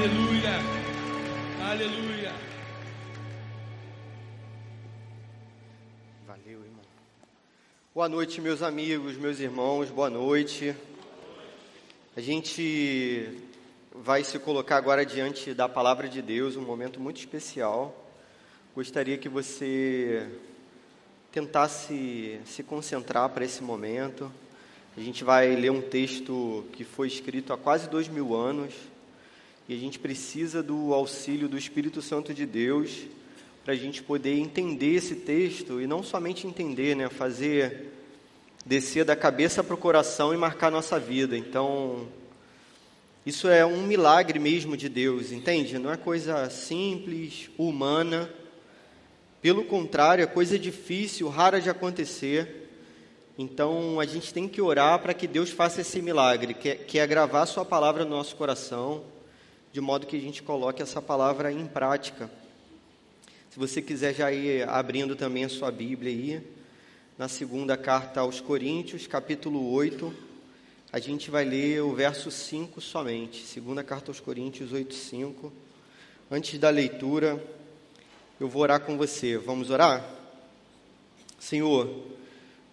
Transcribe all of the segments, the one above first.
Aleluia. Aleluia. Valeu, irmão. Boa noite, meus amigos, meus irmãos, boa noite. A gente vai se colocar agora diante da palavra de Deus, um momento muito especial. Gostaria que você tentasse se concentrar para esse momento. A gente vai ler um texto que foi escrito há quase dois mil anos e a gente precisa do auxílio do Espírito Santo de Deus para a gente poder entender esse texto e não somente entender, né, fazer descer da cabeça para o coração e marcar nossa vida. Então, isso é um milagre mesmo de Deus, entende? Não é coisa simples, humana. Pelo contrário, é coisa difícil, rara de acontecer. Então, a gente tem que orar para que Deus faça esse milagre, que é, que é gravar Sua palavra no nosso coração, de modo que a gente coloque essa palavra em prática. Se você quiser já ir abrindo também a sua Bíblia aí, na segunda carta aos Coríntios, capítulo 8, a gente vai ler o verso 5 somente. Segunda carta aos Coríntios 8, 5. Antes da leitura, eu vou orar com você. Vamos orar? Senhor,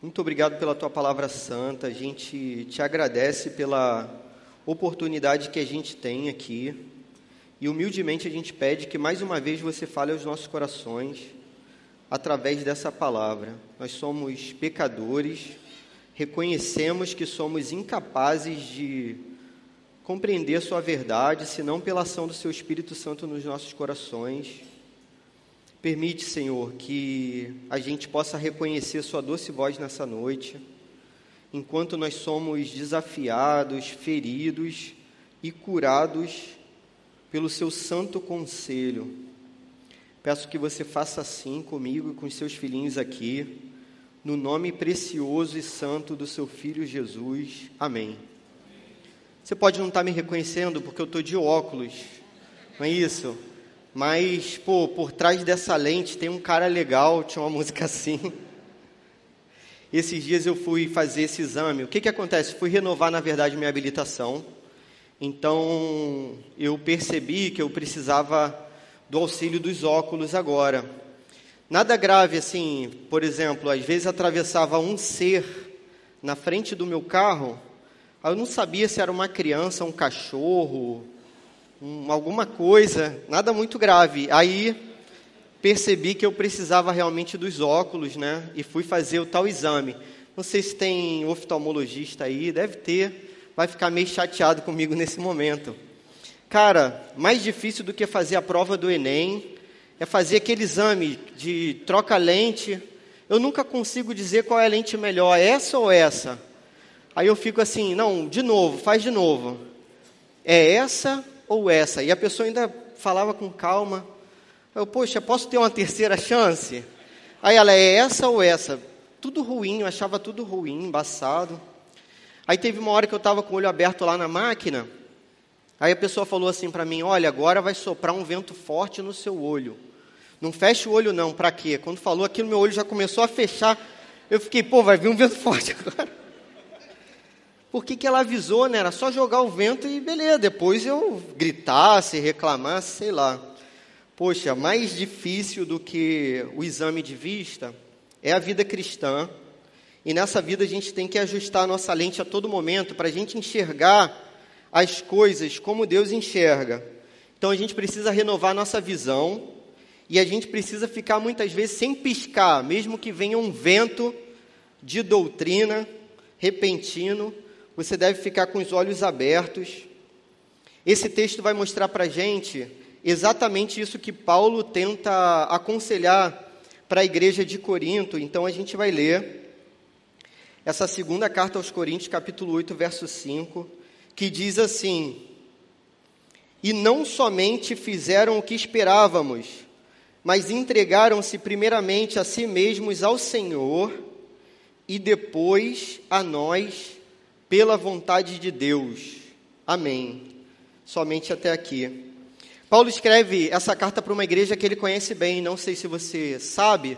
muito obrigado pela tua palavra santa. A gente te agradece pela oportunidade que a gente tem aqui e humildemente a gente pede que mais uma vez você fale aos nossos corações através dessa palavra. Nós somos pecadores, reconhecemos que somos incapazes de compreender sua verdade, senão pela ação do seu Espírito Santo nos nossos corações. Permite, Senhor, que a gente possa reconhecer sua doce voz nessa noite, enquanto nós somos desafiados, feridos e curados pelo seu santo conselho. Peço que você faça assim comigo e com seus filhinhos aqui, no nome precioso e santo do seu filho Jesus. Amém. Você pode não estar me reconhecendo porque eu estou de óculos, não é isso? Mas, pô, por trás dessa lente tem um cara legal, tinha uma música assim. Esses dias eu fui fazer esse exame. O que, que acontece? Fui renovar, na verdade, minha habilitação. Então, eu percebi que eu precisava do auxílio dos óculos agora. Nada grave assim, por exemplo, às vezes atravessava um ser na frente do meu carro, eu não sabia se era uma criança, um cachorro, um, alguma coisa, nada muito grave. Aí percebi que eu precisava realmente dos óculos, né? E fui fazer o tal exame. Não sei se tem oftalmologista aí, deve ter vai ficar meio chateado comigo nesse momento. Cara, mais difícil do que fazer a prova do Enem é fazer aquele exame de troca lente. Eu nunca consigo dizer qual é a lente melhor, essa ou essa. Aí eu fico assim, não, de novo, faz de novo. É essa ou essa? E a pessoa ainda falava com calma. Eu, poxa, posso ter uma terceira chance? Aí ela, é essa ou essa? Tudo ruim, eu achava tudo ruim, embaçado. Aí teve uma hora que eu estava com o olho aberto lá na máquina, aí a pessoa falou assim para mim: Olha, agora vai soprar um vento forte no seu olho. Não feche o olho, não, para quê? Quando falou aquilo, meu olho já começou a fechar. Eu fiquei, pô, vai vir um vento forte agora. Por que, que ela avisou, né? Era só jogar o vento e beleza, depois eu gritasse, reclamasse, sei lá. Poxa, mais difícil do que o exame de vista é a vida cristã e nessa vida a gente tem que ajustar a nossa lente a todo momento para a gente enxergar as coisas como Deus enxerga. Então a gente precisa renovar nossa visão e a gente precisa ficar muitas vezes sem piscar, mesmo que venha um vento de doutrina repentino, você deve ficar com os olhos abertos. Esse texto vai mostrar para a gente exatamente isso que Paulo tenta aconselhar para a igreja de Corinto. Então a gente vai ler essa segunda carta aos Coríntios, capítulo 8, verso 5, que diz assim: e não somente fizeram o que esperávamos, mas entregaram-se primeiramente a si mesmos ao Senhor e depois a nós pela vontade de Deus. Amém. Somente até aqui. Paulo escreve essa carta para uma igreja que ele conhece bem, não sei se você sabe,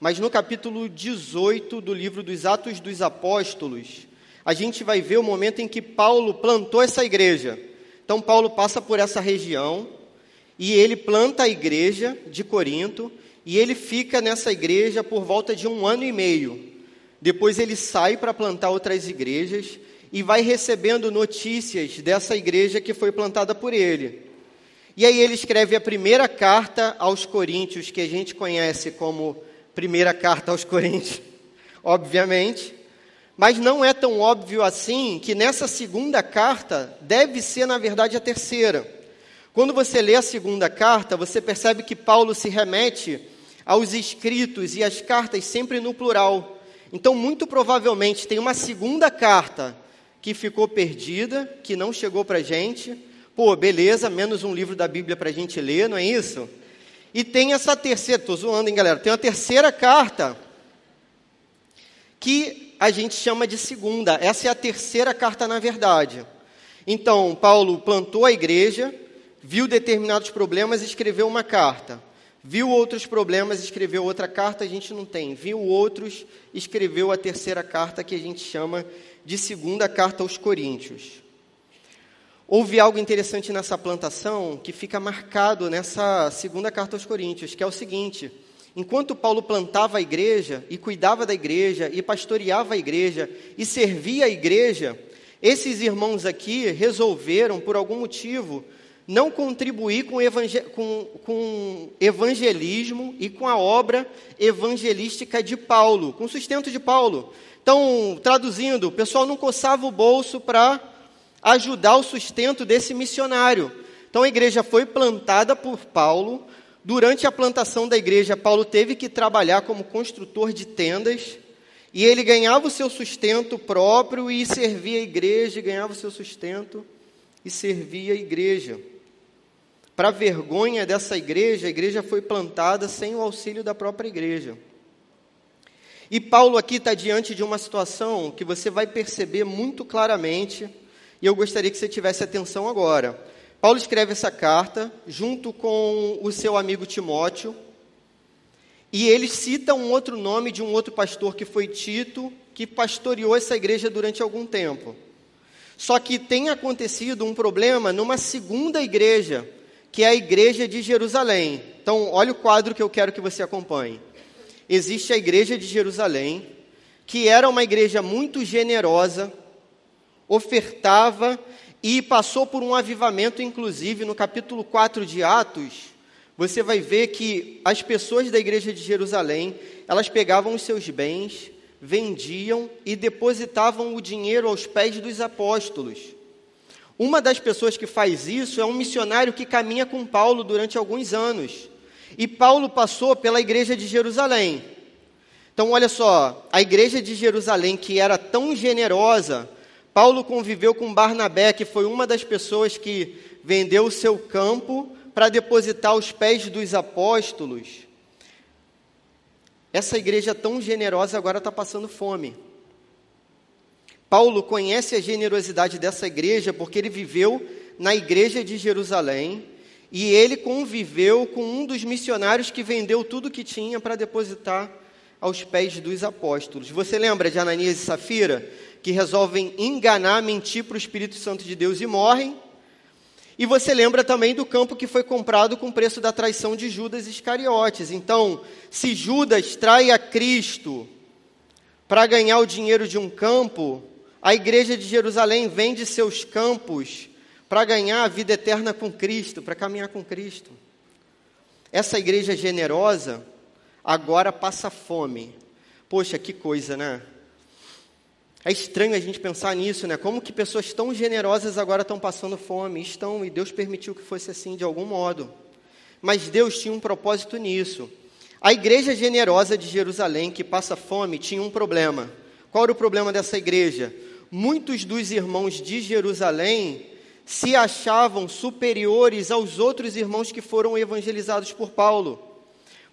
mas no capítulo 18 do livro dos Atos dos Apóstolos, a gente vai ver o momento em que Paulo plantou essa igreja. Então, Paulo passa por essa região e ele planta a igreja de Corinto e ele fica nessa igreja por volta de um ano e meio. Depois, ele sai para plantar outras igrejas e vai recebendo notícias dessa igreja que foi plantada por ele. E aí ele escreve a primeira carta aos Coríntios, que a gente conhece como primeira carta aos Coríntios, obviamente. Mas não é tão óbvio assim que nessa segunda carta deve ser, na verdade, a terceira. Quando você lê a segunda carta, você percebe que Paulo se remete aos escritos e às cartas sempre no plural. Então, muito provavelmente, tem uma segunda carta que ficou perdida, que não chegou para a gente Pô, beleza, menos um livro da Bíblia para a gente ler, não é isso? E tem essa terceira, estou zoando, hein, galera? Tem uma terceira carta que a gente chama de segunda. Essa é a terceira carta, na verdade. Então, Paulo plantou a igreja, viu determinados problemas e escreveu uma carta. Viu outros problemas, escreveu outra carta, a gente não tem. Viu outros, escreveu a terceira carta que a gente chama de segunda carta aos Coríntios. Houve algo interessante nessa plantação que fica marcado nessa segunda carta aos Coríntios, que é o seguinte: enquanto Paulo plantava a igreja e cuidava da igreja e pastoreava a igreja e servia a igreja, esses irmãos aqui resolveram, por algum motivo, não contribuir com, evangel com, com evangelismo e com a obra evangelística de Paulo, com o sustento de Paulo. Então, traduzindo, o pessoal não coçava o bolso para ajudar o sustento desse missionário. Então a igreja foi plantada por Paulo. Durante a plantação da igreja, Paulo teve que trabalhar como construtor de tendas. E ele ganhava o seu sustento próprio e servia a igreja, ganhava o seu sustento e servia a igreja. Para vergonha dessa igreja, a igreja foi plantada sem o auxílio da própria igreja. E Paulo aqui está diante de uma situação que você vai perceber muito claramente e eu gostaria que você tivesse atenção agora. Paulo escreve essa carta junto com o seu amigo Timóteo, e ele cita um outro nome de um outro pastor que foi Tito, que pastoreou essa igreja durante algum tempo. Só que tem acontecido um problema numa segunda igreja, que é a igreja de Jerusalém. Então, olha o quadro que eu quero que você acompanhe. Existe a igreja de Jerusalém, que era uma igreja muito generosa, ofertava e passou por um avivamento, inclusive no capítulo 4 de Atos. Você vai ver que as pessoas da igreja de Jerusalém, elas pegavam os seus bens, vendiam e depositavam o dinheiro aos pés dos apóstolos. Uma das pessoas que faz isso é um missionário que caminha com Paulo durante alguns anos. E Paulo passou pela igreja de Jerusalém. Então, olha só, a igreja de Jerusalém, que era tão generosa, Paulo conviveu com Barnabé, que foi uma das pessoas que vendeu o seu campo para depositar os pés dos apóstolos. Essa igreja tão generosa agora está passando fome. Paulo conhece a generosidade dessa igreja porque ele viveu na igreja de Jerusalém e ele conviveu com um dos missionários que vendeu tudo que tinha para depositar aos pés dos apóstolos. Você lembra de Ananias e Safira? Que resolvem enganar, mentir para o Espírito Santo de Deus e morrem. E você lembra também do campo que foi comprado com o preço da traição de Judas Iscariotes. Então, se Judas trai a Cristo para ganhar o dinheiro de um campo, a igreja de Jerusalém vende seus campos para ganhar a vida eterna com Cristo, para caminhar com Cristo. Essa igreja generosa agora passa fome. Poxa, que coisa, né? É estranho a gente pensar nisso, né? Como que pessoas tão generosas agora estão passando fome? Estão, e Deus permitiu que fosse assim de algum modo. Mas Deus tinha um propósito nisso. A igreja generosa de Jerusalém, que passa fome, tinha um problema. Qual era o problema dessa igreja? Muitos dos irmãos de Jerusalém se achavam superiores aos outros irmãos que foram evangelizados por Paulo.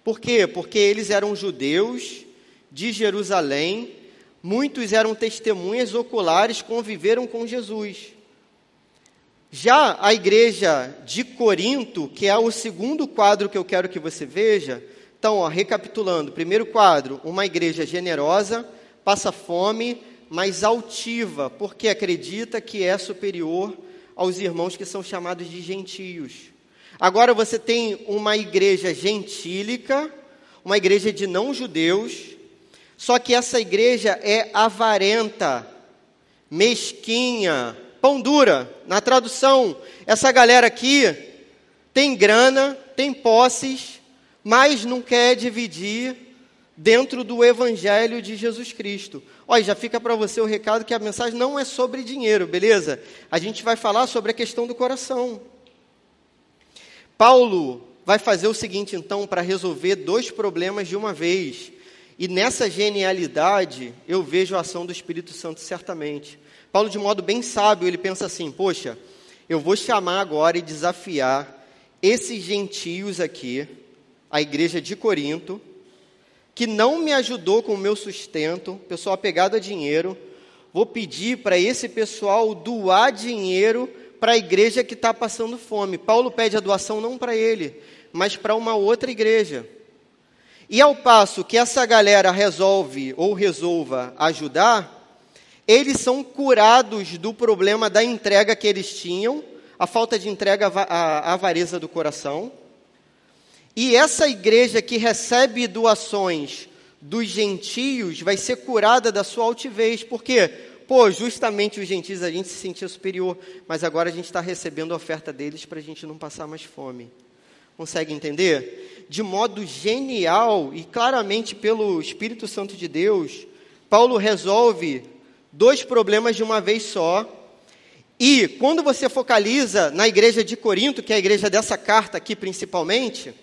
Por quê? Porque eles eram judeus de Jerusalém, muitos eram testemunhas oculares, conviveram com Jesus. Já a igreja de Corinto, que é o segundo quadro que eu quero que você veja, então, ó, recapitulando: primeiro quadro, uma igreja generosa, passa fome, mas altiva, porque acredita que é superior aos irmãos que são chamados de gentios. Agora você tem uma igreja gentílica, uma igreja de não-judeus, só que essa igreja é avarenta, mesquinha, pão dura. Na tradução, essa galera aqui tem grana, tem posses, mas não quer dividir dentro do evangelho de Jesus Cristo. Olha, já fica para você o recado que a mensagem não é sobre dinheiro, beleza? A gente vai falar sobre a questão do coração. Paulo vai fazer o seguinte, então, para resolver dois problemas de uma vez. E nessa genialidade, eu vejo a ação do Espírito Santo certamente. Paulo, de modo bem sábio, ele pensa assim: poxa, eu vou chamar agora e desafiar esses gentios aqui, a igreja de Corinto, que não me ajudou com o meu sustento, pessoal apegado a dinheiro, vou pedir para esse pessoal doar dinheiro para a igreja que está passando fome. Paulo pede a doação não para ele, mas para uma outra igreja. E ao passo que essa galera resolve ou resolva ajudar, eles são curados do problema da entrega que eles tinham, a falta de entrega, a avareza do coração. E essa igreja que recebe doações dos gentios vai ser curada da sua altivez. Por quê? Pô, justamente os gentios a gente se sentia superior, mas agora a gente está recebendo a oferta deles para a gente não passar mais fome. Consegue entender? De modo genial e claramente pelo Espírito Santo de Deus, Paulo resolve dois problemas de uma vez só. E quando você focaliza na igreja de Corinto, que é a igreja dessa carta aqui principalmente,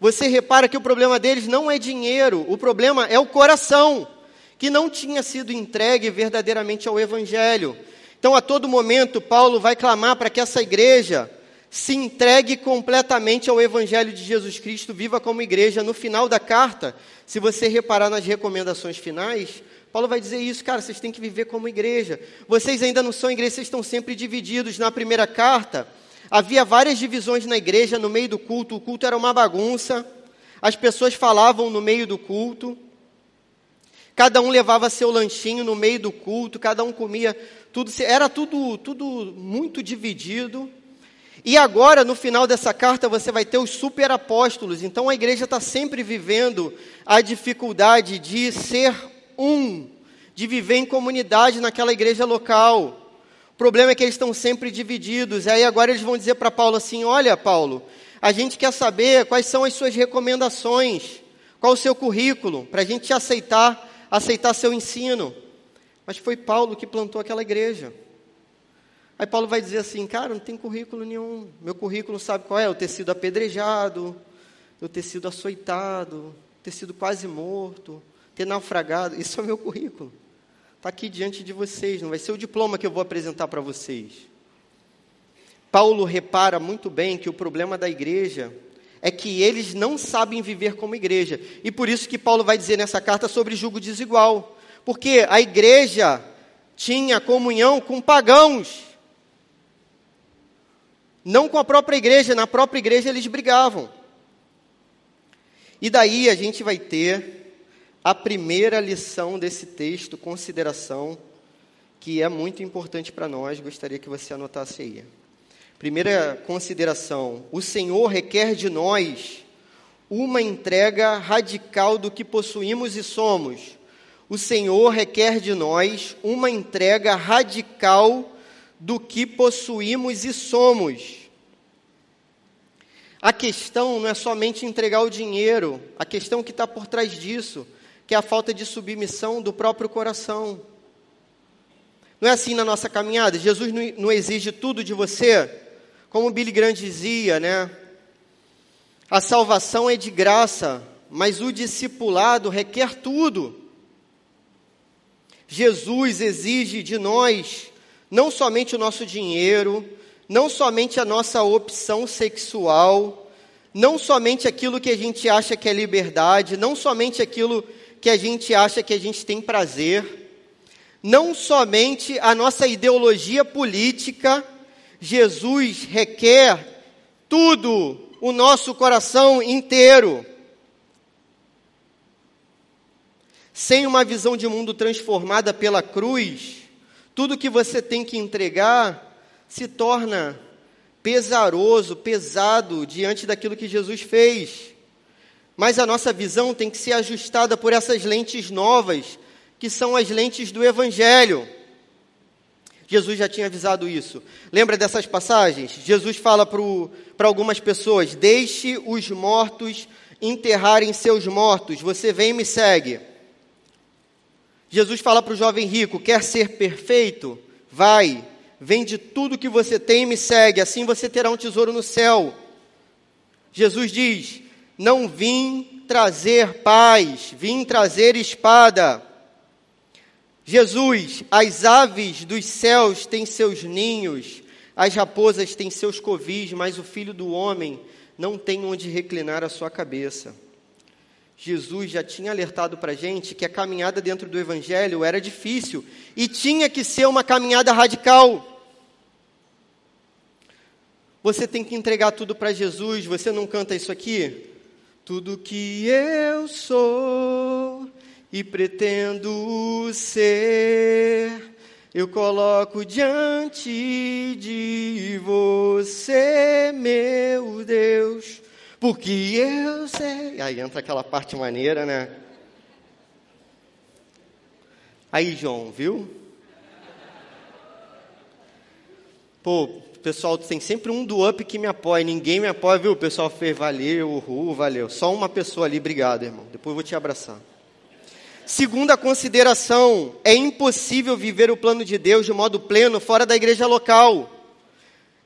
você repara que o problema deles não é dinheiro, o problema é o coração, que não tinha sido entregue verdadeiramente ao Evangelho. Então, a todo momento, Paulo vai clamar para que essa igreja se entregue completamente ao Evangelho de Jesus Cristo, viva como igreja. No final da carta, se você reparar nas recomendações finais, Paulo vai dizer isso, cara, vocês têm que viver como igreja. Vocês ainda não são igreja, vocês estão sempre divididos. Na primeira carta, Havia várias divisões na igreja no meio do culto, o culto era uma bagunça, as pessoas falavam no meio do culto, cada um levava seu lanchinho no meio do culto, cada um comia tudo, era tudo, tudo muito dividido. E agora, no final dessa carta, você vai ter os superapóstolos. Então a igreja está sempre vivendo a dificuldade de ser um, de viver em comunidade naquela igreja local. O problema é que eles estão sempre divididos. Aí agora eles vão dizer para Paulo assim: Olha, Paulo, a gente quer saber quais são as suas recomendações, qual o seu currículo, para a gente te aceitar, aceitar seu ensino. Mas foi Paulo que plantou aquela igreja. Aí Paulo vai dizer assim: Cara, não tem currículo nenhum. Meu currículo sabe qual é? Eu ter sido apedrejado, eu ter sido açoitado, ter sido quase morto, ter naufragado. Isso é o meu currículo está aqui diante de vocês, não vai ser o diploma que eu vou apresentar para vocês. Paulo repara muito bem que o problema da igreja é que eles não sabem viver como igreja. E por isso que Paulo vai dizer nessa carta sobre julgo desigual. Porque a igreja tinha comunhão com pagãos. Não com a própria igreja, na própria igreja eles brigavam. E daí a gente vai ter a primeira lição desse texto, consideração, que é muito importante para nós, gostaria que você anotasse aí. Primeira consideração: o Senhor requer de nós uma entrega radical do que possuímos e somos. O Senhor requer de nós uma entrega radical do que possuímos e somos. A questão não é somente entregar o dinheiro, a questão que está por trás disso que é a falta de submissão do próprio coração. Não é assim na nossa caminhada? Jesus não exige tudo de você, como Billy Graham dizia, né? A salvação é de graça, mas o discipulado requer tudo. Jesus exige de nós não somente o nosso dinheiro, não somente a nossa opção sexual, não somente aquilo que a gente acha que é liberdade, não somente aquilo que a gente acha que a gente tem prazer, não somente a nossa ideologia política, Jesus requer tudo, o nosso coração inteiro. Sem uma visão de mundo transformada pela cruz, tudo que você tem que entregar se torna pesaroso, pesado diante daquilo que Jesus fez. Mas a nossa visão tem que ser ajustada por essas lentes novas, que são as lentes do Evangelho. Jesus já tinha avisado isso. Lembra dessas passagens? Jesus fala para algumas pessoas: Deixe os mortos enterrarem seus mortos, você vem e me segue. Jesus fala para o jovem rico: Quer ser perfeito? Vai, vende tudo que você tem e me segue, assim você terá um tesouro no céu. Jesus diz: Não vim trazer paz, vim trazer espada. Jesus, as aves dos céus têm seus ninhos, as raposas têm seus covis, mas o filho do homem não tem onde reclinar a sua cabeça. Jesus já tinha alertado para a gente que a caminhada dentro do Evangelho era difícil e tinha que ser uma caminhada radical. Você tem que entregar tudo para Jesus. Você não canta isso aqui? Tudo que eu sou e pretendo ser, eu coloco diante de você, meu Deus, porque eu sei. Aí entra aquela parte maneira, né? Aí, João, viu? Pô, pessoal tem sempre um do up que me apoia, ninguém me apoia, viu? O pessoal fez, valeu, uhul, valeu. Só uma pessoa ali, obrigado, irmão. Depois eu vou te abraçar. Segunda consideração, é impossível viver o plano de Deus de modo pleno fora da igreja local.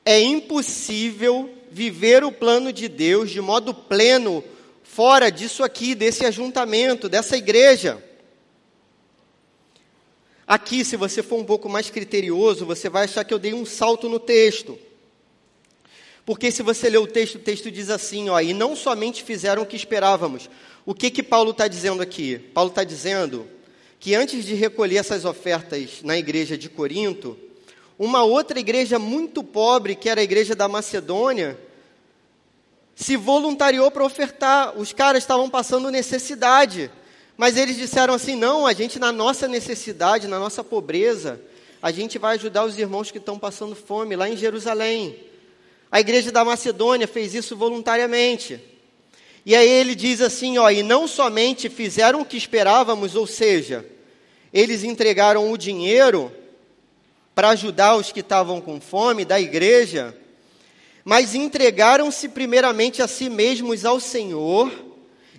É impossível viver o plano de Deus de modo pleno fora disso aqui, desse ajuntamento, dessa igreja. Aqui, se você for um pouco mais criterioso, você vai achar que eu dei um salto no texto. Porque se você ler o texto, o texto diz assim, ó, e não somente fizeram o que esperávamos, o que que Paulo está dizendo aqui? Paulo está dizendo que antes de recolher essas ofertas na igreja de Corinto, uma outra igreja muito pobre, que era a igreja da Macedônia, se voluntariou para ofertar. Os caras estavam passando necessidade, mas eles disseram assim: não, a gente, na nossa necessidade, na nossa pobreza, a gente vai ajudar os irmãos que estão passando fome lá em Jerusalém. A igreja da Macedônia fez isso voluntariamente. E aí ele diz assim, ó, e não somente fizeram o que esperávamos, ou seja, eles entregaram o dinheiro para ajudar os que estavam com fome da igreja, mas entregaram-se primeiramente a si mesmos ao Senhor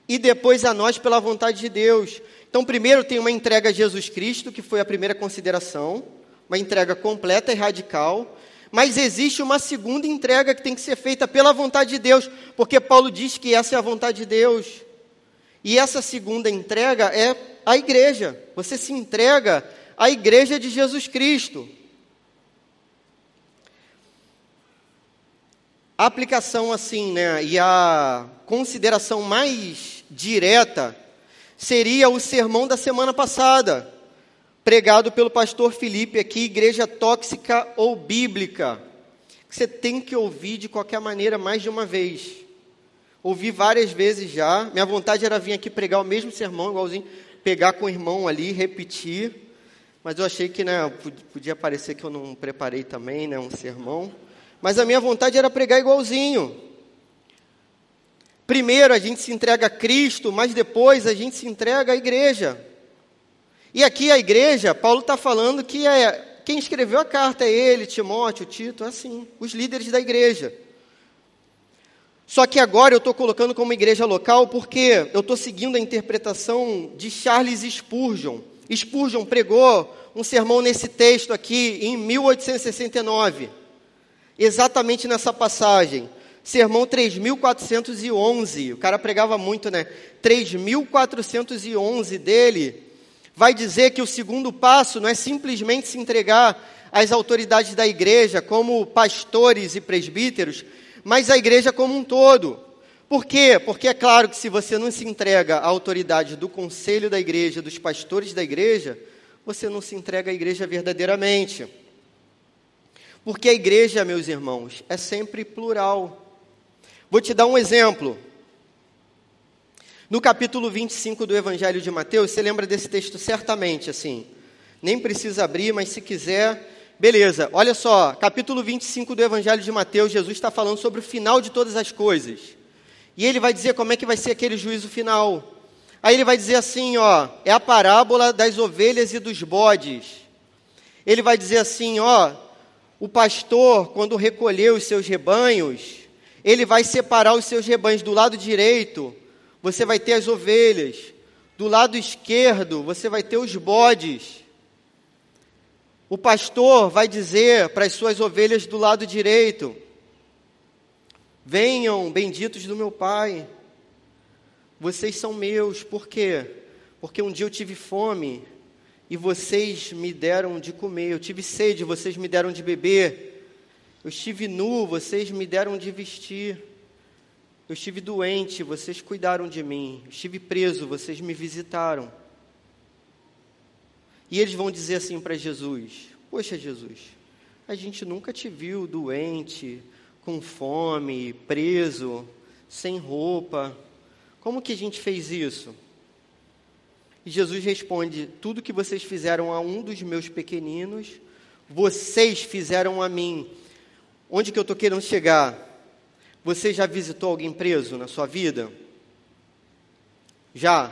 e depois a nós pela vontade de Deus. Então, primeiro tem uma entrega a Jesus Cristo, que foi a primeira consideração, uma entrega completa e radical. Mas existe uma segunda entrega que tem que ser feita pela vontade de Deus, porque Paulo diz que essa é a vontade de Deus. E essa segunda entrega é a igreja. Você se entrega à igreja de Jesus Cristo. A aplicação assim, né, e a consideração mais direta seria o sermão da semana passada pregado pelo pastor Felipe aqui, igreja tóxica ou bíblica. Você tem que ouvir de qualquer maneira mais de uma vez. Ouvi várias vezes já. Minha vontade era vir aqui pregar o mesmo sermão, igualzinho, pegar com o irmão ali, repetir. Mas eu achei que né, podia parecer que eu não preparei também né, um sermão. Mas a minha vontade era pregar igualzinho. Primeiro a gente se entrega a Cristo, mas depois a gente se entrega à igreja. E aqui a igreja, Paulo está falando que é, quem escreveu a carta é ele, Timóteo, Tito, é assim, os líderes da igreja. Só que agora eu estou colocando como igreja local porque eu estou seguindo a interpretação de Charles Spurgeon. Spurgeon pregou um sermão nesse texto aqui em 1869, exatamente nessa passagem. Sermão 3411, o cara pregava muito, né? 3411 dele vai dizer que o segundo passo não é simplesmente se entregar as autoridades da igreja, como pastores e presbíteros, mas a igreja como um todo. Por quê? Porque é claro que se você não se entrega à autoridade do conselho da igreja, dos pastores da igreja, você não se entrega à igreja verdadeiramente. Porque a igreja, meus irmãos, é sempre plural. Vou te dar um exemplo. No capítulo 25 do Evangelho de Mateus, você lembra desse texto certamente, assim. Nem precisa abrir, mas se quiser, beleza. Olha só, capítulo 25 do Evangelho de Mateus, Jesus está falando sobre o final de todas as coisas. E ele vai dizer como é que vai ser aquele juízo final. Aí ele vai dizer assim, ó, é a parábola das ovelhas e dos bodes. Ele vai dizer assim, ó, o pastor, quando recolher os seus rebanhos, ele vai separar os seus rebanhos. Do lado direito, você vai ter as ovelhas, do lado esquerdo, você vai ter os bodes. O pastor vai dizer para as suas ovelhas do lado direito: Venham, benditos do meu Pai, vocês são meus, por quê? Porque um dia eu tive fome e vocês me deram de comer, eu tive sede, vocês me deram de beber, eu estive nu, vocês me deram de vestir. Eu estive doente, vocês cuidaram de mim. Eu estive preso, vocês me visitaram. E eles vão dizer assim para Jesus: Poxa, Jesus, a gente nunca te viu doente, com fome, preso, sem roupa. Como que a gente fez isso? E Jesus responde: Tudo que vocês fizeram a um dos meus pequeninos, vocês fizeram a mim. Onde que eu estou querendo chegar? Você já visitou alguém preso na sua vida? Já?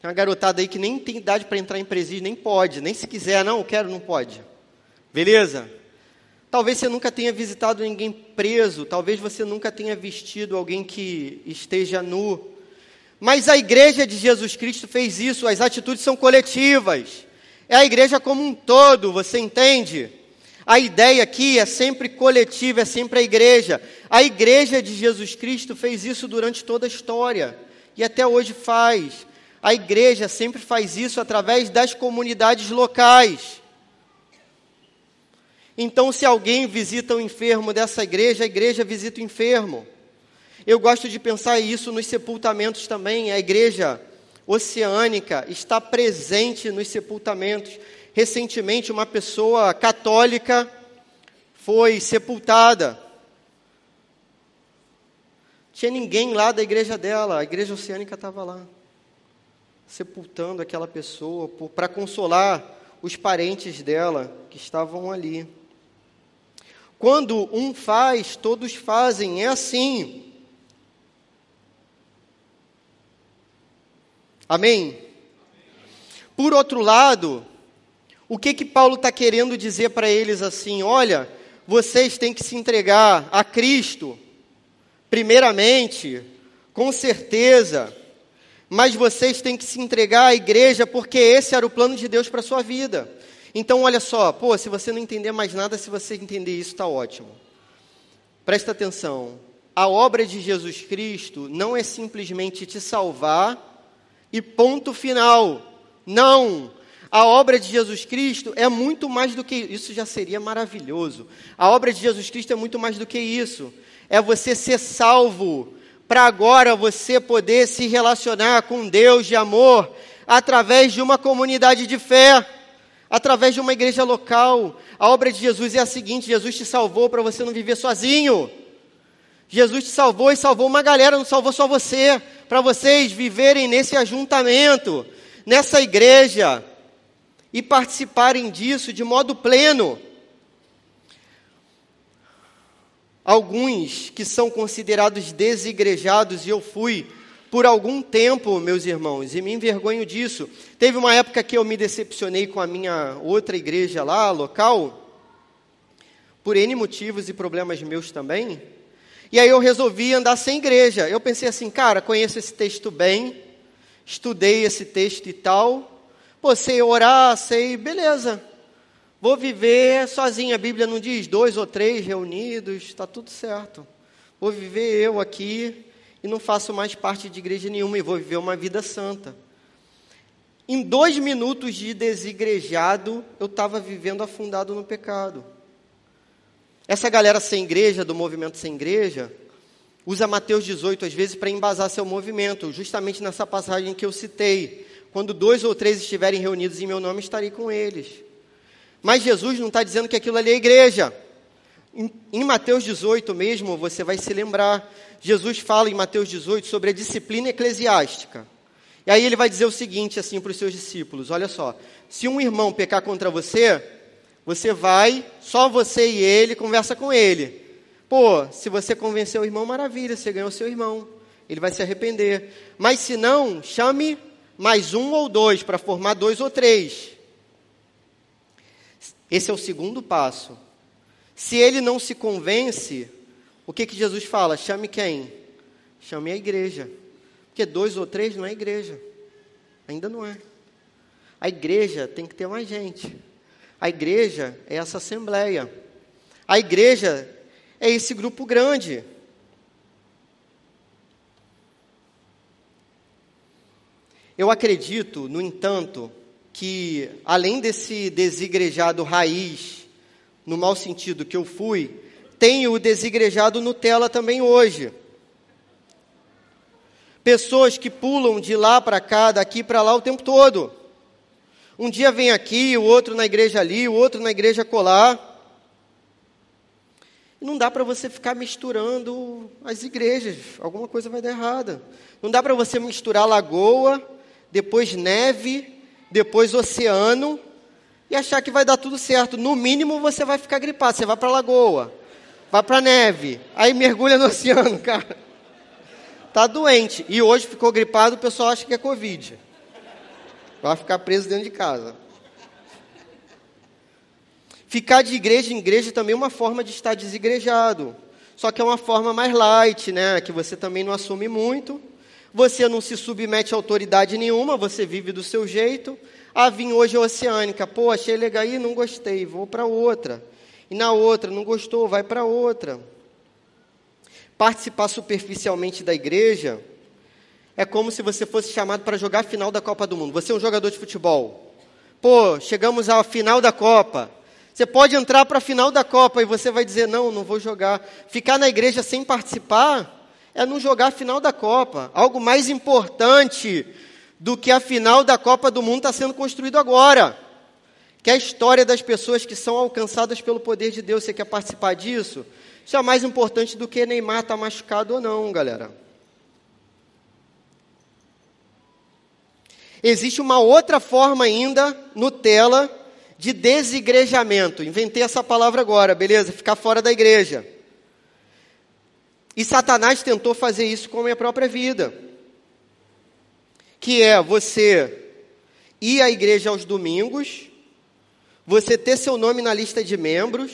Tem uma garotada aí que nem tem idade para entrar em presídio, nem pode, nem se quiser, não, quero, não pode. Beleza? Talvez você nunca tenha visitado ninguém preso, talvez você nunca tenha vestido alguém que esteja nu. Mas a igreja de Jesus Cristo fez isso, as atitudes são coletivas. É a igreja como um todo, você entende? A ideia aqui é sempre coletiva, é sempre a igreja. A igreja de Jesus Cristo fez isso durante toda a história e até hoje faz. A igreja sempre faz isso através das comunidades locais. Então, se alguém visita o enfermo dessa igreja, a igreja visita o enfermo. Eu gosto de pensar isso nos sepultamentos também. A igreja oceânica está presente nos sepultamentos. Recentemente, uma pessoa católica foi sepultada. Tinha ninguém lá da igreja dela, a igreja oceânica estava lá, sepultando aquela pessoa para consolar os parentes dela que estavam ali. Quando um faz, todos fazem, é assim. Amém? Por outro lado, o que que Paulo está querendo dizer para eles assim? Olha, vocês têm que se entregar a Cristo, primeiramente, com certeza, mas vocês têm que se entregar à igreja, porque esse era o plano de Deus para a sua vida. Então, olha só, pô, se você não entender mais nada, se você entender isso, está ótimo. Presta atenção. A obra de Jesus Cristo não é simplesmente te salvar e ponto final. Não. A obra de Jesus Cristo é muito mais do que isso, já seria maravilhoso. A obra de Jesus Cristo é muito mais do que isso. É você ser salvo, para agora você poder se relacionar com Deus de amor através de uma comunidade de fé, através de uma igreja local. A obra de Jesus é a seguinte: Jesus te salvou para você não viver sozinho. Jesus te salvou e salvou uma galera, não salvou só você, para vocês viverem nesse ajuntamento, nessa igreja e participarem disso de modo pleno. Alguns que são considerados desigrejados, e eu fui por algum tempo, meus irmãos, e me envergonho disso. Teve uma época que eu me decepcionei com a minha outra igreja lá, local, por N motivos e problemas meus também. E aí eu resolvi andar sem igreja. Eu pensei assim, cara, conheço esse texto bem, estudei esse texto e tal, Pô, sei orar, sei, beleza. Vou viver sozinho. A Bíblia não diz dois ou três reunidos, está tudo certo. Vou viver eu aqui e não faço mais parte de igreja nenhuma e vou viver uma vida santa. Em dois minutos de desigrejado, eu estava vivendo afundado no pecado. Essa galera sem igreja, do movimento sem igreja, usa Mateus 18 às vezes para embasar seu movimento, justamente nessa passagem que eu citei. Quando dois ou três estiverem reunidos em meu nome, estarei com eles. Mas Jesus não está dizendo que aquilo ali é igreja. Em, em Mateus 18 mesmo, você vai se lembrar, Jesus fala em Mateus 18 sobre a disciplina eclesiástica. E aí ele vai dizer o seguinte assim para os seus discípulos: olha só, se um irmão pecar contra você, você vai, só você e ele, conversa com ele. Pô, se você convencer o irmão, maravilha, você ganhou seu irmão. Ele vai se arrepender. Mas se não, chame mais um ou dois para formar dois ou três. Esse é o segundo passo. Se ele não se convence, o que, que Jesus fala? Chame quem? Chame a igreja. Porque dois ou três não é igreja. Ainda não é. A igreja tem que ter mais gente. A igreja é essa assembleia. A igreja é esse grupo grande. Eu acredito, no entanto, que além desse desigrejado raiz, no mau sentido que eu fui, tenho o desigrejado Nutella também hoje. Pessoas que pulam de lá para cá, daqui para lá o tempo todo. Um dia vem aqui, o outro na igreja ali, o outro na igreja colar. Não dá para você ficar misturando as igrejas, alguma coisa vai dar errada. Não dá para você misturar lagoa, depois neve, depois oceano e achar que vai dar tudo certo. No mínimo você vai ficar gripado, você vai para lagoa, vai para neve, aí mergulha no oceano, cara. Tá doente e hoje ficou gripado, o pessoal acha que é covid. Vai ficar preso dentro de casa. Ficar de igreja em igreja também é uma forma de estar desigrejado. Só que é uma forma mais light, né? Que você também não assume muito. Você não se submete a autoridade nenhuma, você vive do seu jeito. Ah, vim hoje a Oceânica. Pô, achei legal aí, não gostei, vou para outra. E na outra, não gostou, vai para outra. Participar superficialmente da igreja é como se você fosse chamado para jogar a final da Copa do Mundo. Você é um jogador de futebol. Pô, chegamos à final da Copa. Você pode entrar para a final da Copa e você vai dizer: não, não vou jogar. Ficar na igreja sem participar é não jogar a final da Copa. Algo mais importante do que a final da Copa do Mundo está sendo construído agora. Que é a história das pessoas que são alcançadas pelo poder de Deus. Você quer participar disso? Isso é mais importante do que Neymar estar tá machucado ou não, galera. Existe uma outra forma ainda, Nutella, de desigrejamento. Inventei essa palavra agora, beleza? Ficar fora da igreja. E Satanás tentou fazer isso com a minha própria vida. Que é você ir à igreja aos domingos, você ter seu nome na lista de membros,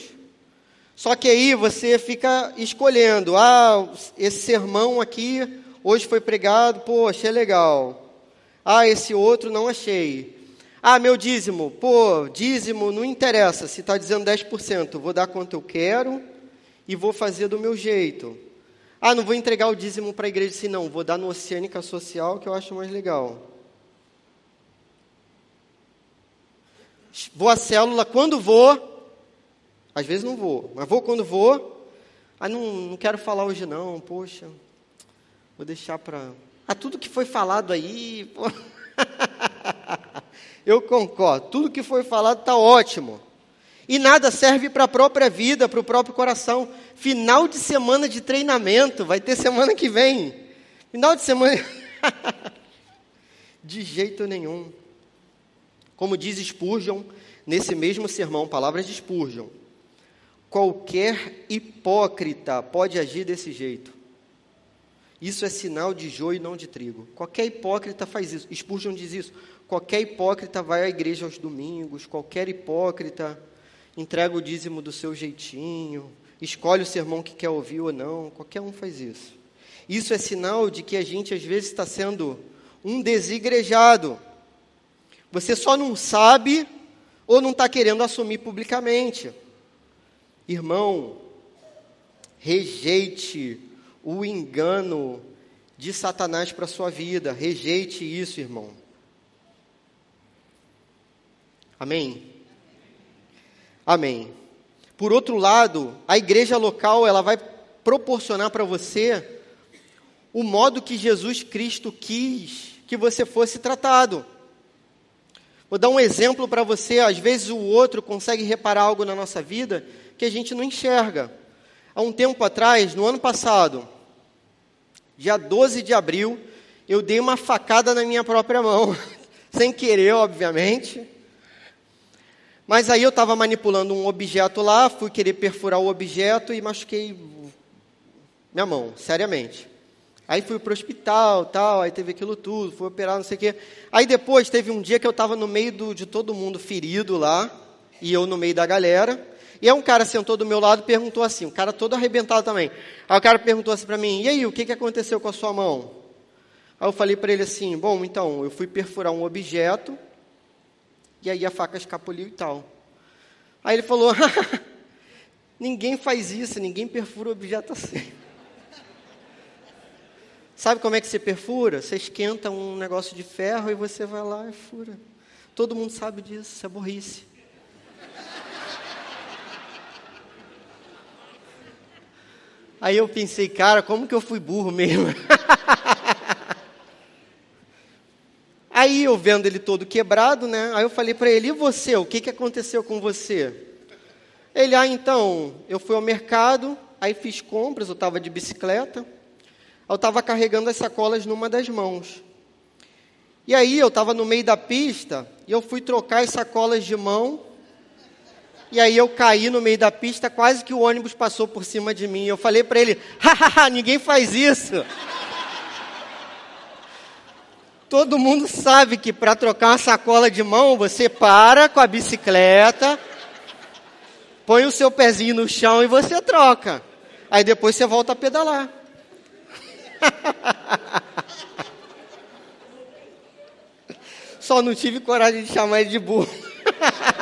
só que aí você fica escolhendo, ah, esse sermão aqui hoje foi pregado, pô, achei legal. Ah, esse outro não achei. Ah, meu dízimo, pô, dízimo não interessa, se está dizendo 10%, vou dar quanto eu quero e vou fazer do meu jeito. Ah, não vou entregar o dízimo para a igreja assim, não, vou dar no Oceânica Social que eu acho mais legal. Vou à célula quando vou, às vezes não vou, mas vou quando vou. Ah, não, não quero falar hoje não, poxa, vou deixar para ah, tudo que foi falado aí. Eu concordo, tudo que foi falado está ótimo. E nada serve para a própria vida, para o próprio coração. Final de semana de treinamento, vai ter semana que vem. Final de semana. de jeito nenhum. Como diz Spurgeon, nesse mesmo sermão, palavras de Spurgeon. Qualquer hipócrita pode agir desse jeito. Isso é sinal de joio e não de trigo. Qualquer hipócrita faz isso. Spurgeon diz isso. Qualquer hipócrita vai à igreja aos domingos, qualquer hipócrita entrega o dízimo do seu jeitinho, escolhe o sermão que quer ouvir ou não, qualquer um faz isso. Isso é sinal de que a gente às vezes está sendo um desigrejado. Você só não sabe ou não está querendo assumir publicamente. Irmão, rejeite o engano de Satanás para a sua vida. Rejeite isso, irmão. Amém? Amém. Por outro lado, a igreja local ela vai proporcionar para você o modo que Jesus Cristo quis que você fosse tratado. Vou dar um exemplo para você. Às vezes o outro consegue reparar algo na nossa vida que a gente não enxerga. Há um tempo atrás, no ano passado, dia 12 de abril, eu dei uma facada na minha própria mão, sem querer, obviamente. Mas aí eu estava manipulando um objeto lá, fui querer perfurar o objeto e machuquei minha mão, seriamente. Aí fui para o hospital, tal, aí teve aquilo tudo, fui operar, não sei o quê. Aí depois teve um dia que eu estava no meio do, de todo mundo ferido lá, e eu no meio da galera. E aí um cara sentou do meu lado e perguntou assim, um cara todo arrebentado também. Aí o cara perguntou assim para mim, e aí, o que, que aconteceu com a sua mão? Aí eu falei para ele assim, bom, então, eu fui perfurar um objeto, e aí a faca escapuliu e tal. Aí ele falou, ninguém faz isso, ninguém perfura objeto assim. Sabe como é que você perfura? Você esquenta um negócio de ferro e você vai lá e fura. Todo mundo sabe disso, isso é burrice. Aí eu pensei, cara, como que eu fui burro mesmo? Aí eu vendo ele todo quebrado, né? Aí eu falei para ele: "E você? O que que aconteceu com você?" Ele: "Ah, então, eu fui ao mercado, aí fiz compras, eu estava de bicicleta. Eu estava carregando as sacolas numa das mãos. E aí eu estava no meio da pista e eu fui trocar as sacolas de mão. E aí eu caí no meio da pista, quase que o ônibus passou por cima de mim. Eu falei para ele: hahaha, ninguém faz isso. Todo mundo sabe que para trocar uma sacola de mão, você para com a bicicleta, põe o seu pezinho no chão e você troca. Aí depois você volta a pedalar. Só não tive coragem de chamar ele de burro.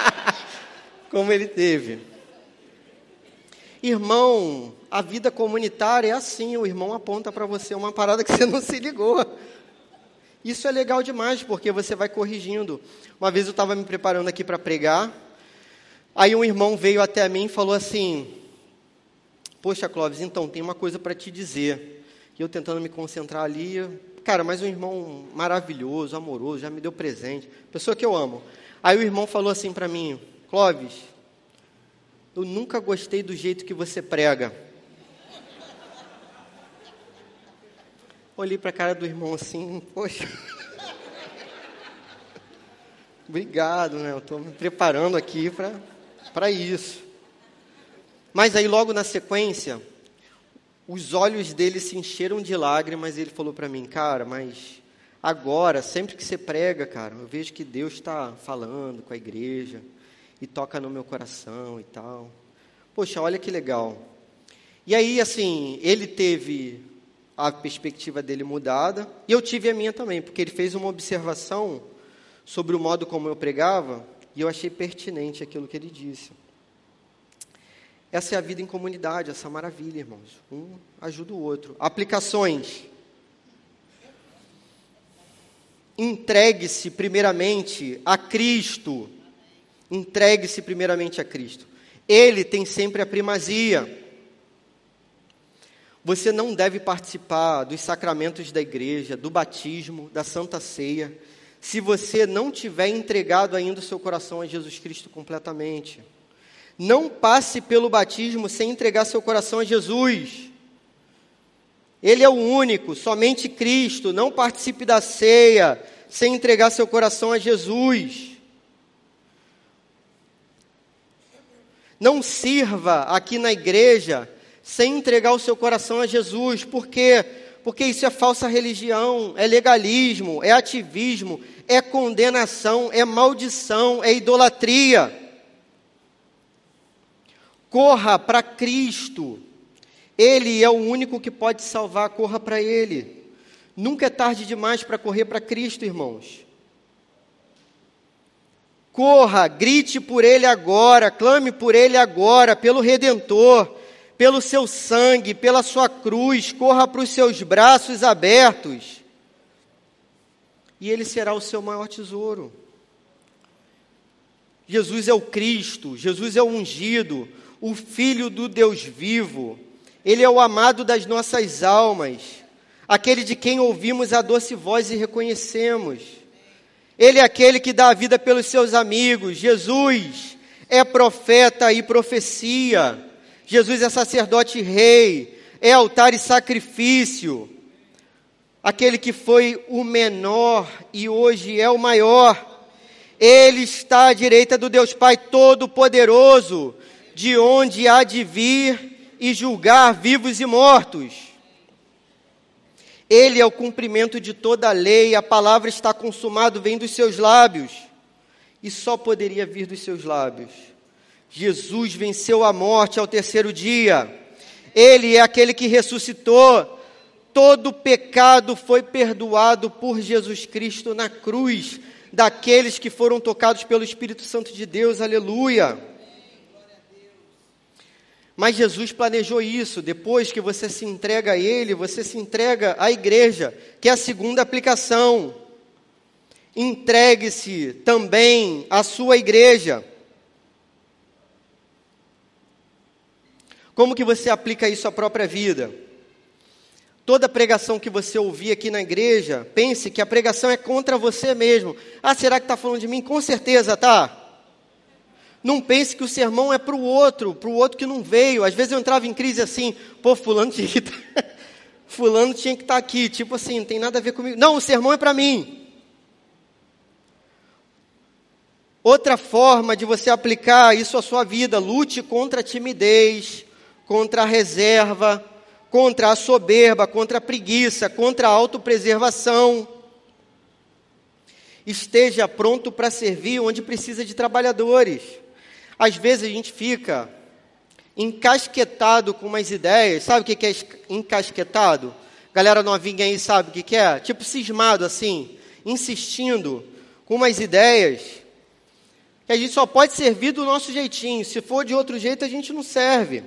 Como ele teve. Irmão, a vida comunitária é assim: o irmão aponta para você uma parada que você não se ligou. Isso é legal demais, porque você vai corrigindo. Uma vez eu estava me preparando aqui para pregar, aí um irmão veio até mim e falou assim: Poxa, Clóvis, então tem uma coisa para te dizer. E eu tentando me concentrar ali. Cara, mas um irmão maravilhoso, amoroso, já me deu presente. Pessoa que eu amo. Aí o irmão falou assim para mim: Clóvis, eu nunca gostei do jeito que você prega. Olhei para a cara do irmão assim, poxa. Obrigado, né? Eu estou me preparando aqui para isso. Mas aí, logo na sequência, os olhos dele se encheram de lágrimas e ele falou para mim, cara, mas agora, sempre que você prega, cara, eu vejo que Deus está falando com a igreja e toca no meu coração e tal. Poxa, olha que legal. E aí, assim, ele teve a perspectiva dele mudada e eu tive a minha também, porque ele fez uma observação sobre o modo como eu pregava e eu achei pertinente aquilo que ele disse. Essa é a vida em comunidade, essa maravilha, irmãos. Um ajuda o outro. Aplicações. Entregue-se primeiramente a Cristo. Entregue-se primeiramente a Cristo. Ele tem sempre a primazia. Você não deve participar dos sacramentos da igreja, do batismo, da santa ceia, se você não tiver entregado ainda o seu coração a Jesus Cristo completamente. Não passe pelo batismo sem entregar seu coração a Jesus. Ele é o único, somente Cristo. Não participe da ceia sem entregar seu coração a Jesus. Não sirva aqui na igreja sem entregar o seu coração a Jesus. Por quê? Porque isso é falsa religião, é legalismo, é ativismo, é condenação, é maldição, é idolatria. Corra para Cristo. Ele é o único que pode salvar, corra para Ele. Nunca é tarde demais para correr para Cristo, irmãos. Corra, grite por Ele agora, clame por Ele agora, pelo Redentor, pelo seu sangue, pela sua cruz, corra para os seus braços abertos. E Ele será o seu maior tesouro. Jesus é o Cristo, Jesus é o ungido, o Filho do Deus vivo. Ele é o amado das nossas almas, aquele de quem ouvimos a doce voz e reconhecemos. Ele é aquele que dá a vida pelos seus amigos. Jesus é profeta e profecia. Jesus é sacerdote e rei, é altar e sacrifício. Aquele que foi o menor e hoje é o maior. Ele está à direita do Deus Pai Todo-Poderoso, de onde há de vir e julgar vivos e mortos. Ele é o cumprimento de toda a lei, a palavra está consumada, vem dos seus lábios, e só poderia vir dos seus lábios. Jesus venceu a morte ao terceiro dia. Ele é aquele que ressuscitou. Todo pecado foi perdoado por Jesus Cristo na cruz, daqueles que foram tocados pelo Espírito Santo de Deus. Aleluia. Mas Jesus planejou isso. Depois que você se entrega a Ele, você se entrega à igreja, que é a segunda aplicação. Entregue-se também à sua igreja. Como que você aplica isso à própria vida? Toda pregação que você ouvir aqui na igreja, pense que a pregação é contra você mesmo. Ah, será que está falando de mim? Com certeza tá. Não pense que o sermão é para o outro, para o outro que não veio. Às vezes eu entrava em crise assim, pô, fulano tinha que estar, tá, fulano tinha que estar tá aqui, tipo assim, não tem nada a ver comigo. Não, o sermão é para mim. Outra forma de você aplicar isso à sua vida, lute contra a timidez, contra a reserva, contra a soberba, contra a preguiça, contra a autopreservação. Esteja pronto para servir onde precisa de trabalhadores. Às vezes a gente fica encasquetado com umas ideias. Sabe o que é encasquetado? Galera novinha aí sabe o que é? Tipo cismado assim, insistindo com umas ideias que a gente só pode servir do nosso jeitinho. Se for de outro jeito, a gente não serve.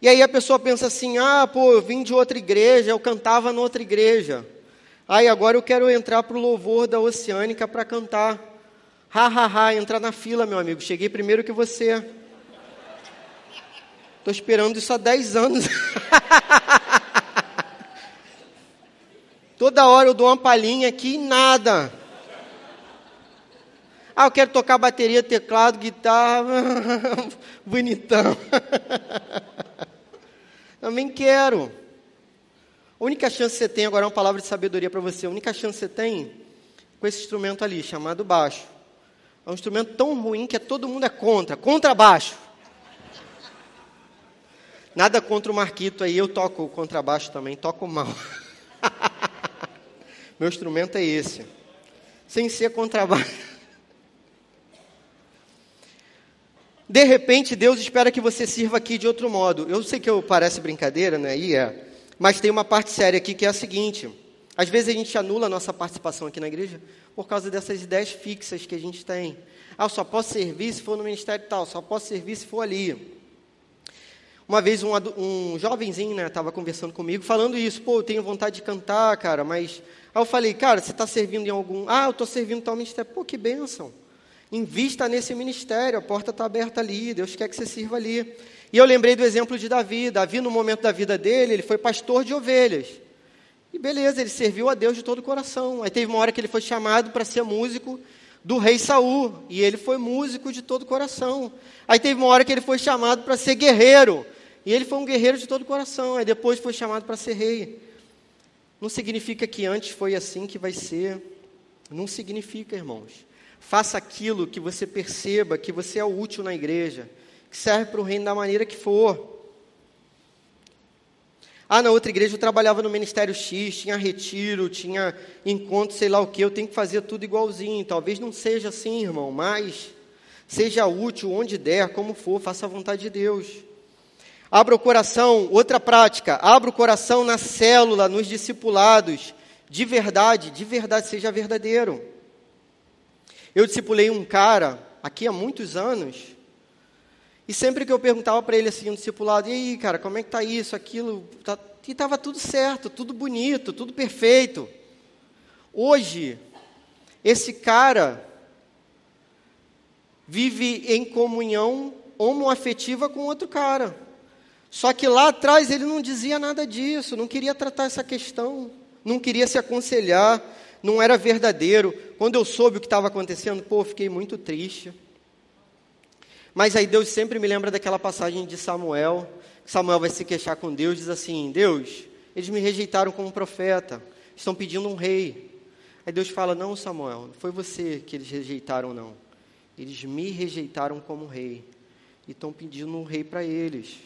E aí a pessoa pensa assim: ah, pô, eu vim de outra igreja, eu cantava noutra igreja. Aí agora eu quero entrar para o louvor da Oceânica para cantar. Ha, ha, ha, entrar na fila, meu amigo. Cheguei primeiro que você. Estou esperando isso há 10 anos. Toda hora eu dou uma palhinha aqui e nada. Ah, eu quero tocar bateria, teclado, guitarra. Bonitão. Também quero. A única chance que você tem, agora é uma palavra de sabedoria para você, a única chance que você tem com esse instrumento ali, chamado baixo. É um instrumento tão ruim que todo mundo é contra, contrabaixo. Nada contra o Marquito aí, eu toco contrabaixo também, toco mal. Meu instrumento é esse. Sem ser contrabaixo. De repente, Deus espera que você sirva aqui de outro modo. Eu sei que eu parece brincadeira, né? E é. Mas tem uma parte séria aqui que é a seguinte: às vezes a gente anula a nossa participação aqui na igreja por causa dessas ideias fixas que a gente tem. Ah, só posso servir se for no ministério tal, só posso servir se for ali. Uma vez um, um jovenzinho, né, estava conversando comigo, falando isso, pô, eu tenho vontade de cantar, cara, mas... Aí eu falei, cara, você está servindo em algum... Ah, eu estou servindo tal ministério. Pô, que bênção. Invista nesse ministério, a porta está aberta ali, Deus quer que você sirva ali. E eu lembrei do exemplo de Davi. Davi, no momento da vida dele, ele foi pastor de ovelhas. E beleza, ele serviu a Deus de todo o coração. Aí teve uma hora que ele foi chamado para ser músico do rei Saul, e ele foi músico de todo o coração. Aí teve uma hora que ele foi chamado para ser guerreiro, e ele foi um guerreiro de todo o coração. Aí depois foi chamado para ser rei. Não significa que antes foi assim que vai ser. Não significa, irmãos. Faça aquilo que você perceba que você é útil na igreja, que serve para o reino da maneira que for. Ah, na outra igreja eu trabalhava no Ministério X, tinha retiro, tinha encontro, sei lá o que, eu tenho que fazer tudo igualzinho. Talvez não seja assim, irmão, mas seja útil onde der, como for, faça a vontade de Deus. Abra o coração, outra prática, abra o coração na célula, nos discipulados, de verdade, de verdade, seja verdadeiro. Eu discipulei um cara aqui há muitos anos, e sempre que eu perguntava para ele assim, um discipulado, e aí, cara, como é que tá isso, aquilo, tá... e estava tudo certo, tudo bonito, tudo perfeito. Hoje, esse cara vive em comunhão homoafetiva com outro cara. Só que lá atrás ele não dizia nada disso, não queria tratar essa questão, não queria se aconselhar, não era verdadeiro. Quando eu soube o que estava acontecendo, pô, fiquei muito triste. Mas aí Deus sempre me lembra daquela passagem de Samuel, que Samuel vai se queixar com Deus, diz assim: Deus, eles me rejeitaram como profeta, estão pedindo um rei. Aí Deus fala: Não, Samuel, não foi você que eles rejeitaram, não. Eles me rejeitaram como rei e estão pedindo um rei para eles.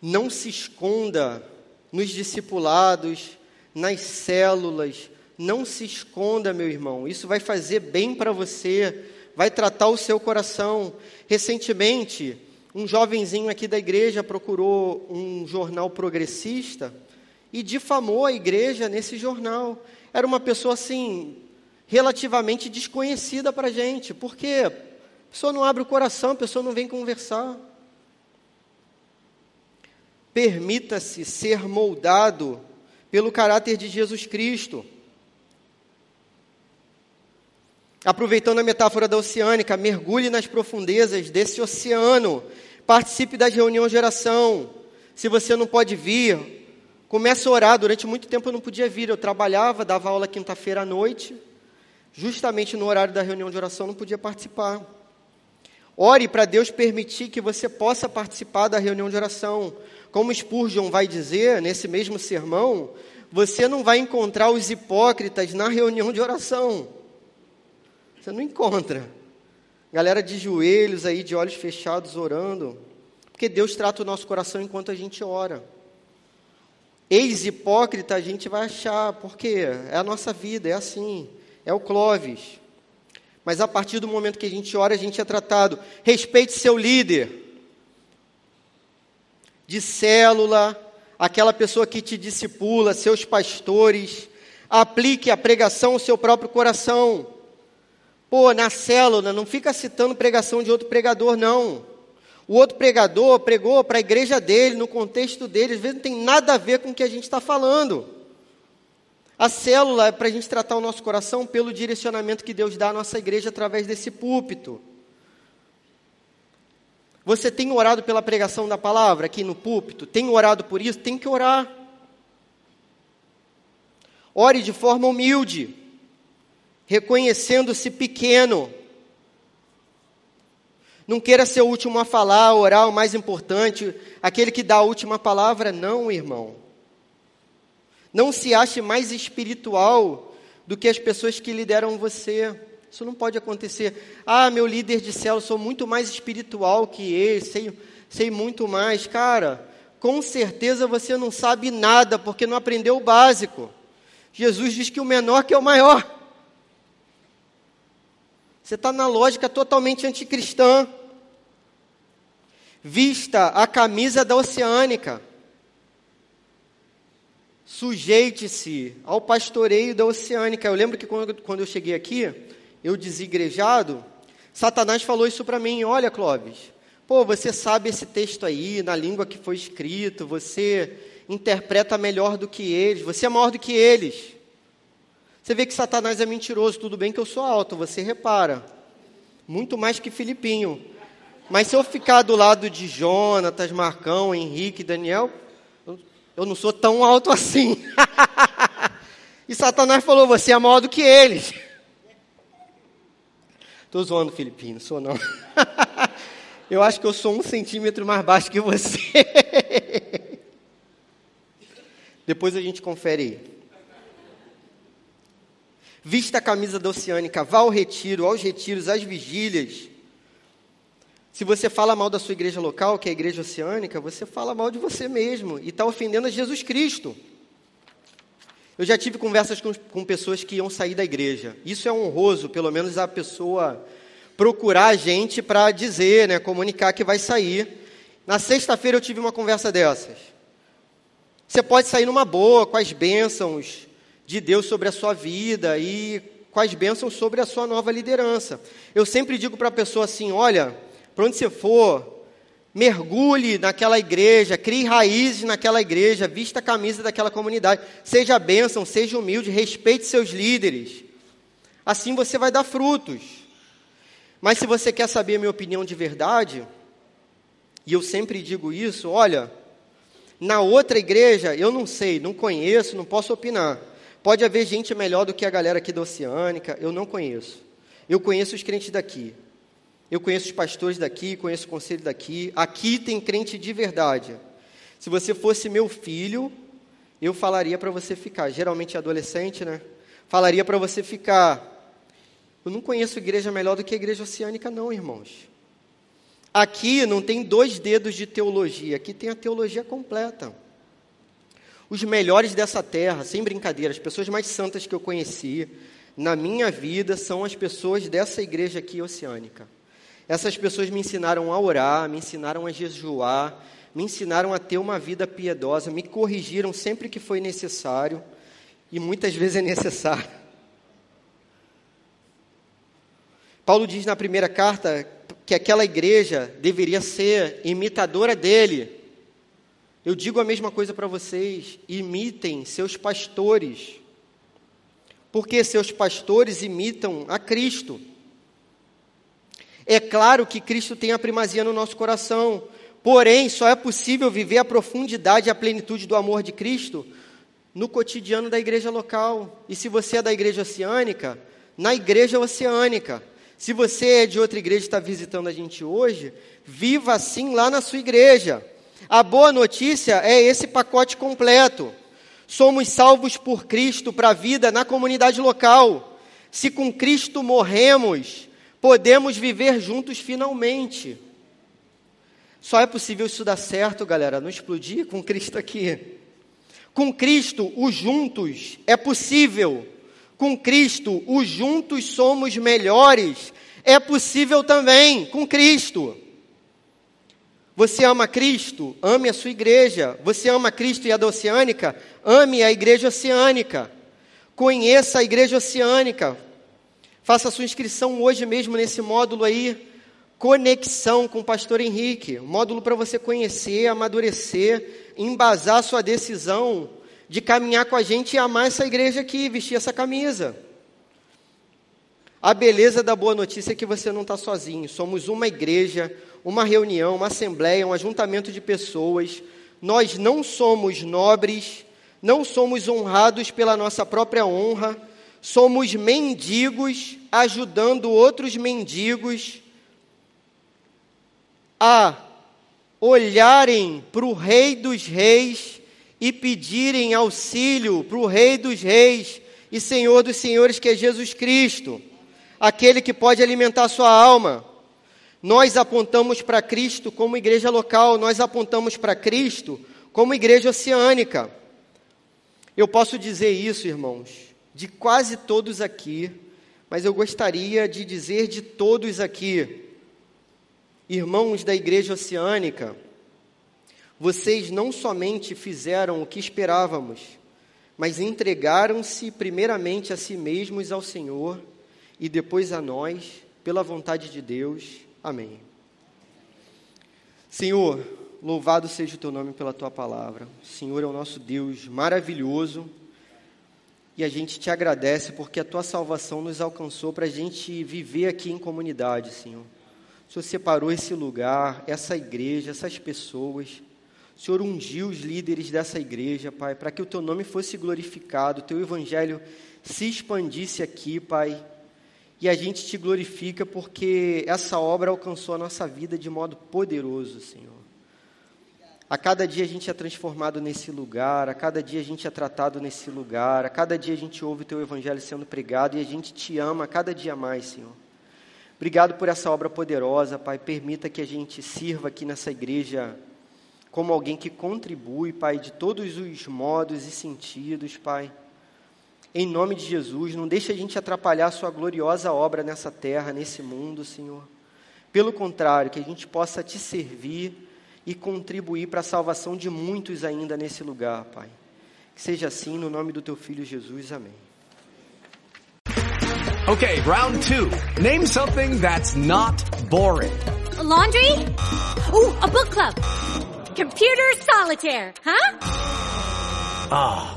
Não se esconda nos discipulados, nas células, não se esconda, meu irmão. Isso vai fazer bem para você, vai tratar o seu coração. Recentemente, um jovenzinho aqui da igreja procurou um jornal progressista e difamou a igreja nesse jornal. Era uma pessoa assim, relativamente desconhecida para a gente. Por quê? A pessoa não abre o coração, a pessoa não vem conversar. Permita-se ser moldado pelo caráter de Jesus Cristo. Aproveitando a metáfora da oceânica, mergulhe nas profundezas desse oceano. Participe das reuniões de oração. Se você não pode vir, comece a orar. Durante muito tempo eu não podia vir. Eu trabalhava, dava aula quinta-feira à noite. Justamente no horário da reunião de oração não podia participar. Ore para Deus permitir que você possa participar da reunião de oração. Como Spurgeon vai dizer nesse mesmo sermão, você não vai encontrar os hipócritas na reunião de oração. Você não encontra. Galera de joelhos aí, de olhos fechados, orando. Porque Deus trata o nosso coração enquanto a gente ora. Ex-hipócrita a gente vai achar, porque é a nossa vida, é assim. É o Clóvis. Mas a partir do momento que a gente ora, a gente é tratado. Respeite seu líder. De célula, aquela pessoa que te discipula, seus pastores. Aplique a pregação ao seu próprio coração. Pô, na célula, não fica citando pregação de outro pregador, não. O outro pregador pregou para a igreja dele, no contexto dele, às vezes não tem nada a ver com o que a gente está falando. A célula é para a gente tratar o nosso coração pelo direcionamento que Deus dá à nossa igreja através desse púlpito. Você tem orado pela pregação da palavra aqui no púlpito? Tem orado por isso? Tem que orar. Ore de forma humilde reconhecendo-se pequeno. Não queira ser o último a falar, orar o mais importante, aquele que dá a última palavra, não, irmão. Não se ache mais espiritual do que as pessoas que lideram você. Isso não pode acontecer. Ah, meu líder de céu, sou muito mais espiritual que ele, sei, sei muito mais. Cara, com certeza você não sabe nada, porque não aprendeu o básico. Jesus diz que o menor que é o maior. Você está na lógica totalmente anticristã. Vista a camisa da oceânica. Sujeite-se ao pastoreio da oceânica. Eu lembro que quando, eu cheguei aqui, eu desigrejado, Satanás falou isso para mim: Olha, Clóvis, pô, você sabe esse texto aí, na língua que foi escrito, você interpreta melhor do que eles, você é maior do que eles. Você vê que Satanás é mentiroso, tudo bem que eu sou alto, você repara. Muito mais que Filipinho. Mas se eu ficar do lado de Jonatas, Marcão, Henrique, Daniel, eu não sou tão alto assim. e Satanás falou: você é maior do que eles. Estou zoando, Filipinho, sou não. eu acho que eu sou um centímetro mais baixo que você. Depois a gente confere aí. Vista a camisa da Oceânica, vá ao retiro, aos retiros, às vigílias. Se você fala mal da sua igreja local, que é a igreja oceânica, você fala mal de você mesmo e está ofendendo a Jesus Cristo. Eu já tive conversas com, com, pessoas que iam sair da igreja. Isso é honroso, pelo menos a pessoa procurar a gente para dizer, né, comunicar que vai sair. Na sexta-feira eu tive uma conversa dessas. Você pode sair numa boa, com as bênçãos, de Deus sobre a sua vida e quais bênçãos sobre a sua nova liderança. Eu sempre digo para a pessoa assim: olha, para onde você for, mergulhe naquela igreja, crie raízes naquela igreja, vista a camisa daquela comunidade, seja bênção, seja humilde, respeite seus líderes. Assim você vai dar frutos. Mas se você quer saber a minha opinião de verdade, e eu sempre digo isso, olha, na outra igreja eu não sei, não conheço, não posso opinar. Pode haver gente melhor do que a galera aqui da Oceânica, eu não conheço. Eu conheço os crentes daqui. Eu conheço os pastores daqui, conheço o conselho daqui. Aqui tem crente de verdade. Se você fosse meu filho, eu falaria para você ficar. Geralmente é adolescente, né? Falaria para você ficar. Eu não conheço igreja melhor do que a igreja oceânica, não, irmãos. Aqui não tem dois dedos de teologia, aqui tem a teologia completa. Os melhores dessa terra, sem brincadeira, as pessoas mais santas que eu conheci na minha vida são as pessoas dessa igreja aqui oceânica. Essas pessoas me ensinaram a orar, me ensinaram a jejuar, me ensinaram a ter uma vida piedosa, me corrigiram sempre que foi necessário, e muitas vezes é necessário. Paulo diz na primeira carta que aquela igreja deveria ser imitadora dele. Eu digo a mesma coisa para vocês: imitem seus pastores, porque seus pastores imitam a Cristo. É claro que Cristo tem a primazia no nosso coração, porém, só é possível viver a profundidade e a plenitude do amor de Cristo no cotidiano da igreja local. E se você é da igreja oceânica, na igreja oceânica. Se você é de outra igreja e está visitando a gente hoje, viva assim lá na sua igreja. A boa notícia é esse pacote completo. Somos salvos por Cristo para a vida na comunidade local. Se com Cristo morremos, podemos viver juntos finalmente. Só é possível isso dar certo, galera, não explodir com Cristo aqui. Com Cristo, os juntos é possível com Cristo, os juntos somos melhores, é possível também com Cristo. Você ama Cristo? Ame a sua igreja. Você ama Cristo e a da Oceânica? Ame a igreja oceânica. Conheça a igreja oceânica. Faça sua inscrição hoje mesmo nesse módulo aí. Conexão com o pastor Henrique. Módulo para você conhecer, amadurecer, embasar sua decisão de caminhar com a gente e amar essa igreja aqui, vestir essa camisa. A beleza da boa notícia é que você não está sozinho. Somos uma igreja, uma reunião, uma assembleia, um ajuntamento de pessoas. Nós não somos nobres, não somos honrados pela nossa própria honra, somos mendigos ajudando outros mendigos a olharem para o Rei dos Reis e pedirem auxílio para o Rei dos Reis e Senhor dos Senhores, que é Jesus Cristo, aquele que pode alimentar sua alma. Nós apontamos para Cristo como igreja local, nós apontamos para Cristo como igreja oceânica. Eu posso dizer isso, irmãos, de quase todos aqui, mas eu gostaria de dizer de todos aqui, irmãos da igreja oceânica, vocês não somente fizeram o que esperávamos, mas entregaram-se primeiramente a si mesmos ao Senhor e depois a nós, pela vontade de Deus. Amém. Senhor, louvado seja o teu nome pela tua palavra. O Senhor é o nosso Deus maravilhoso e a gente te agradece porque a tua salvação nos alcançou para a gente viver aqui em comunidade, Senhor. O Senhor separou esse lugar, essa igreja, essas pessoas o Senhor ungiu os líderes dessa igreja, Pai, para que o teu nome fosse glorificado, o teu evangelho se expandisse aqui, Pai. E a gente te glorifica porque essa obra alcançou a nossa vida de modo poderoso, Senhor. A cada dia a gente é transformado nesse lugar, a cada dia a gente é tratado nesse lugar, a cada dia a gente ouve o teu evangelho sendo pregado e a gente te ama cada dia mais, Senhor. Obrigado por essa obra poderosa, Pai. Permita que a gente sirva aqui nessa igreja como alguém que contribui, Pai, de todos os modos e sentidos, Pai. Em nome de Jesus, não deixe a gente atrapalhar a Sua gloriosa obra nessa terra, nesse mundo, Senhor. Pelo contrário, que a gente possa te servir e contribuir para a salvação de muitos ainda nesse lugar, Pai. Que seja assim no nome do Teu Filho Jesus. Amém. Okay, round two. Name something that's not boring. A laundry? Ooh, a book club. Computer solitaire, huh? Ah,